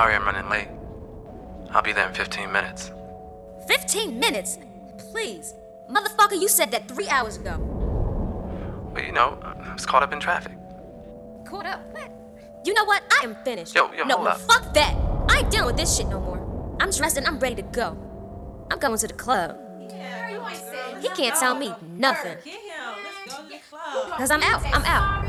sorry I'm running late. I'll be there in 15 minutes. 15 minutes? Please. Motherfucker, you said that three hours ago. Well, you know, I was caught up in traffic. Caught up? What? You know what? I am finished. Yo, yo, no, hold no, up. fuck that. I ain't dealing with this shit no more. I'm dressed and I'm ready to go. I'm going to the club. He can't tell me nothing. Get him. Let's go to the club. Cause I'm out. I'm out.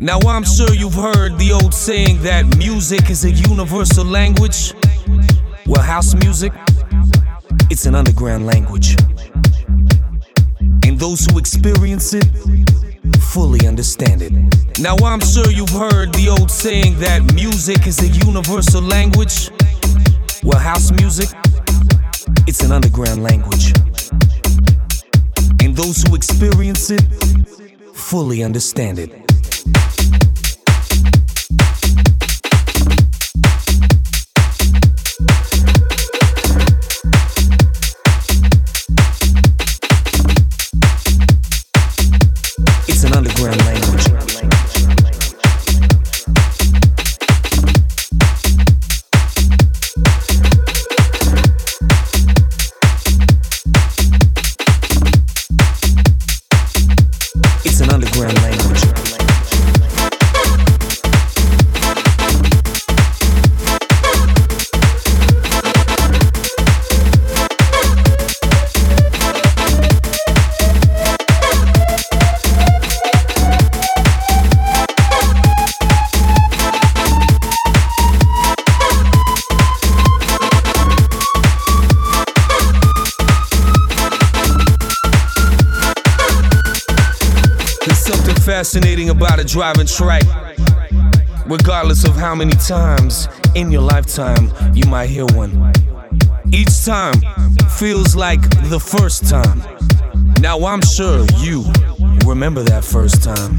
Now I'm sure you've heard the old saying that music is a universal language. Well, house music, it's an underground language. And those who experience it fully understand it. Now I'm sure you've heard the old saying that music is a universal language. Well, house music, it's an underground language. And those who experience it fully understand it. Fascinating about a driving track. Regardless of how many times in your lifetime you might hear one. Each time feels like the first time. Now I'm sure you remember that first time.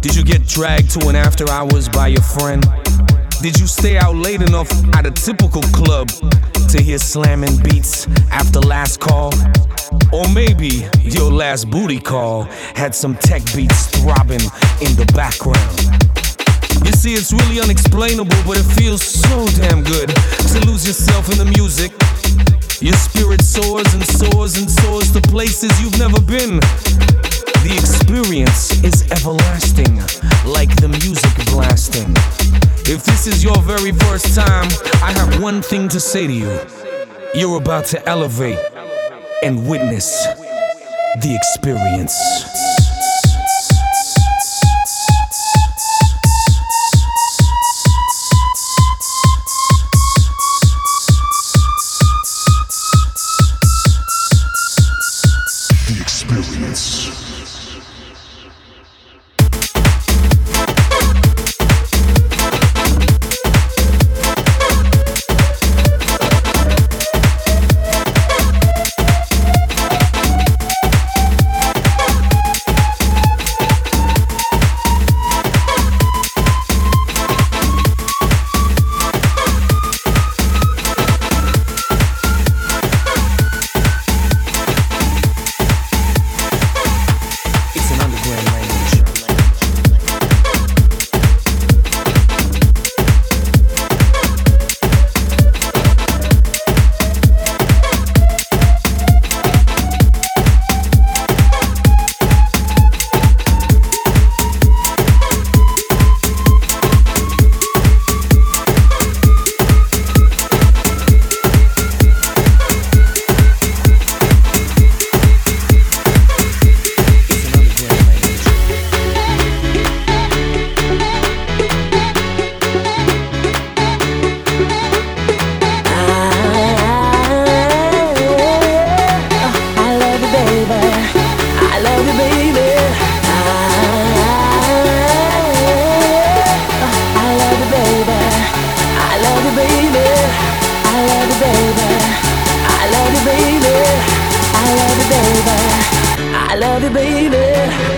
Did you get dragged to an after hours by your friend? Did you stay out late enough at a typical club to hear slamming beats after last call? Or maybe your last booty call had some tech beats throbbing in the background. You see, it's really unexplainable, but it feels so damn good to lose yourself in the music. Your spirit soars and soars and soars to places you've never been. The experience is everlasting, like the music blasting. If this is your very first time, I have one thing to say to you. You're about to elevate and witness the experience. baby. I love you, baby. I love you, baby. I love you, baby. I love you, baby.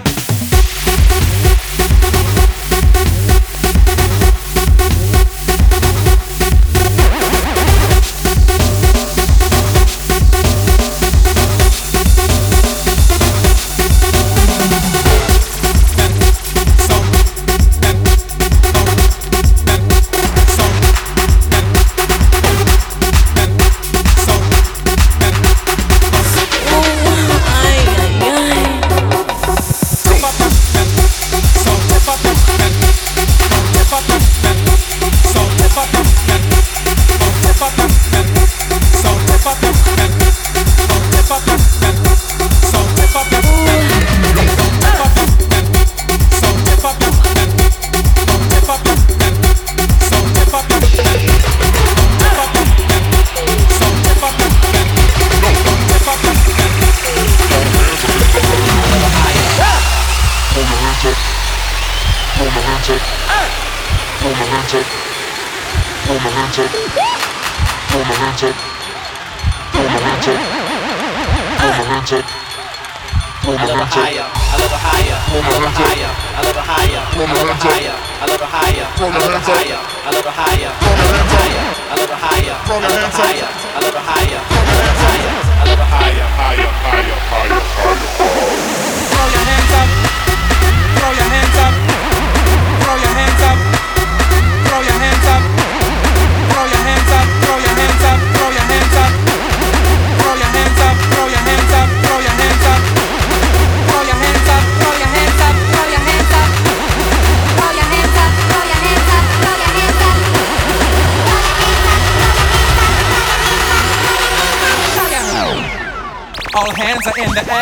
hands up. Throw my hands up. I love a higher. I love hands higher. I love a higher. Throw my hands up. I love a higher. Throw my hands up. I love a higher. Throw my hands up. I love a higher. Throw my hands up. I love a higher. Throw my hands up. in the air.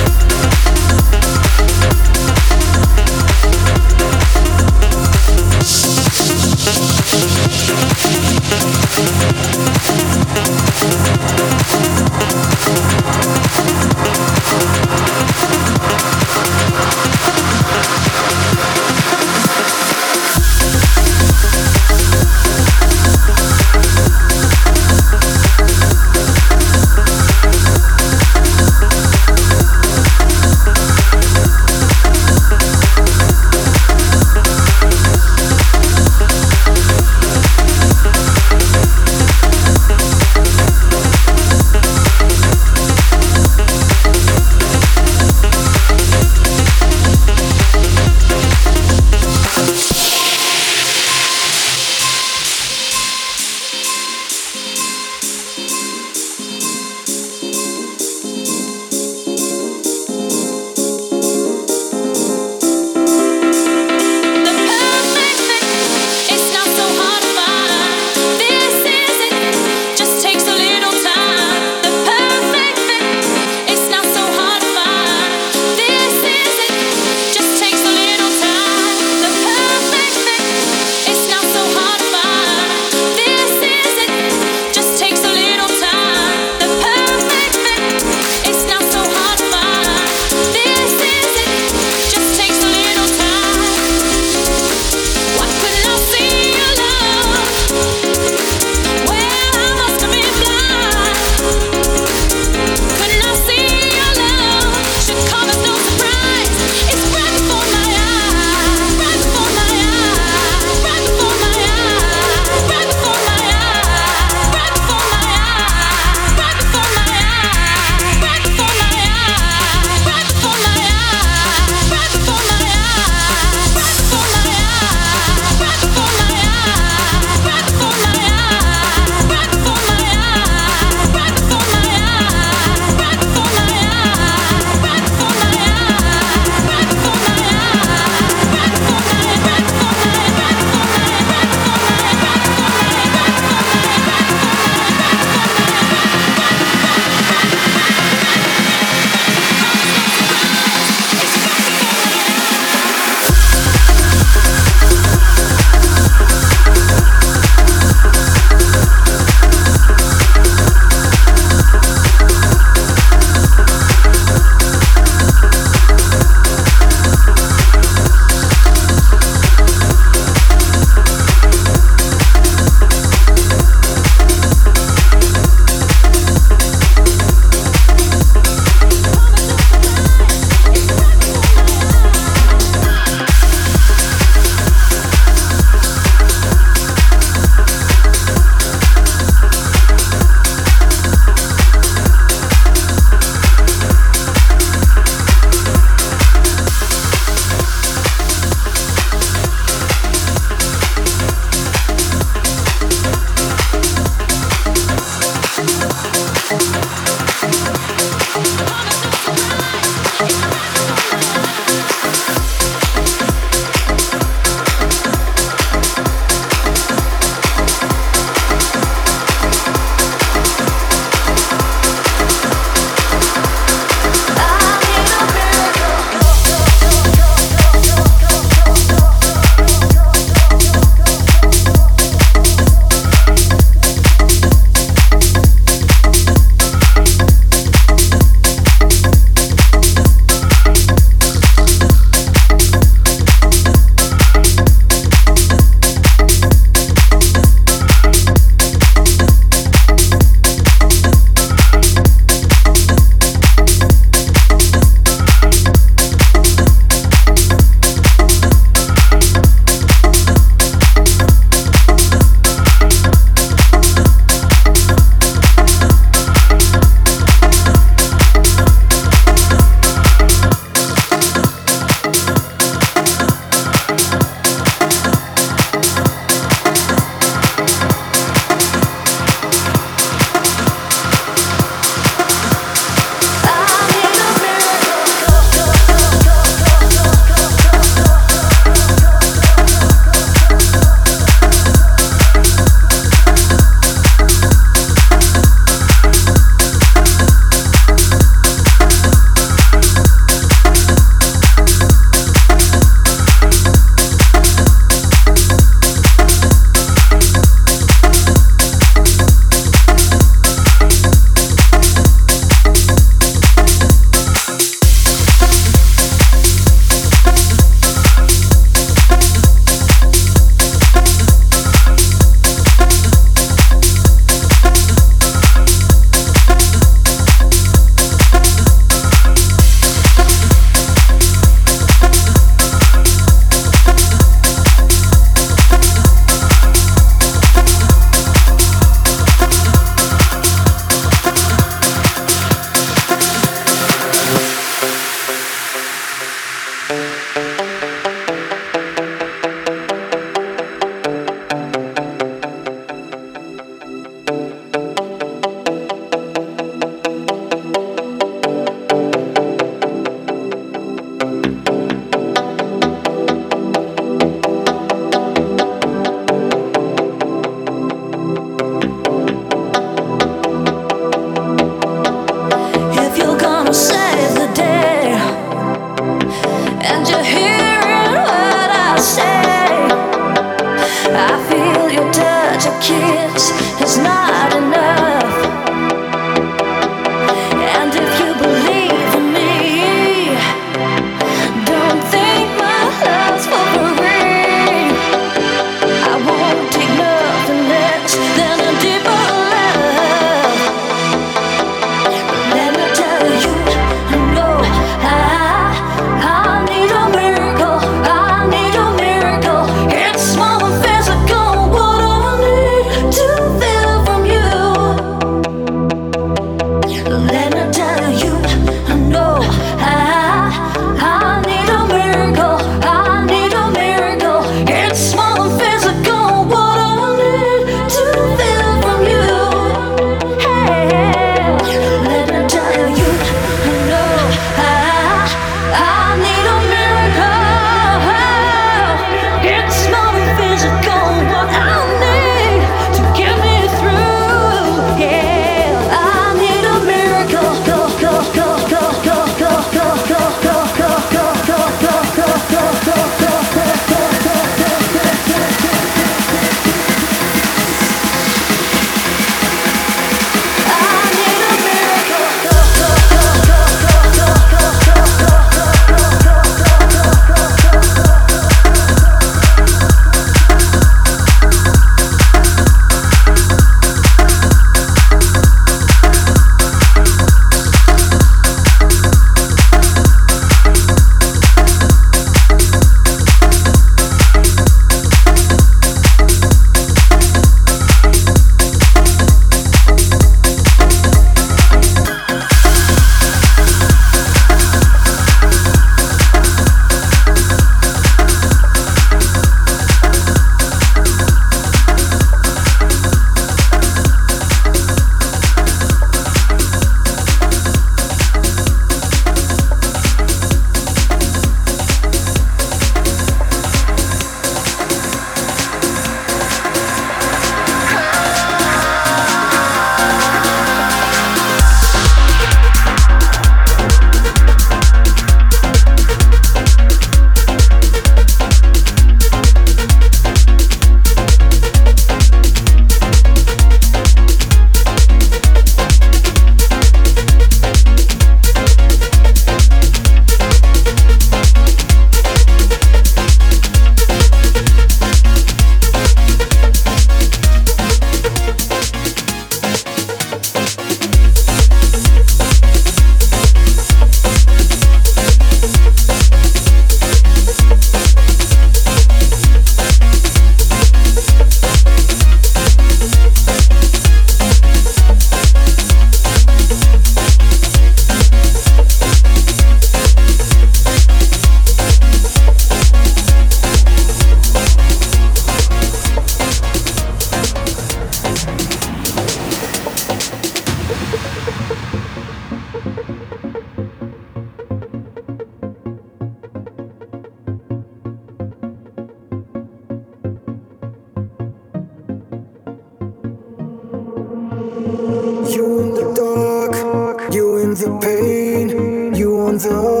the pain, you want the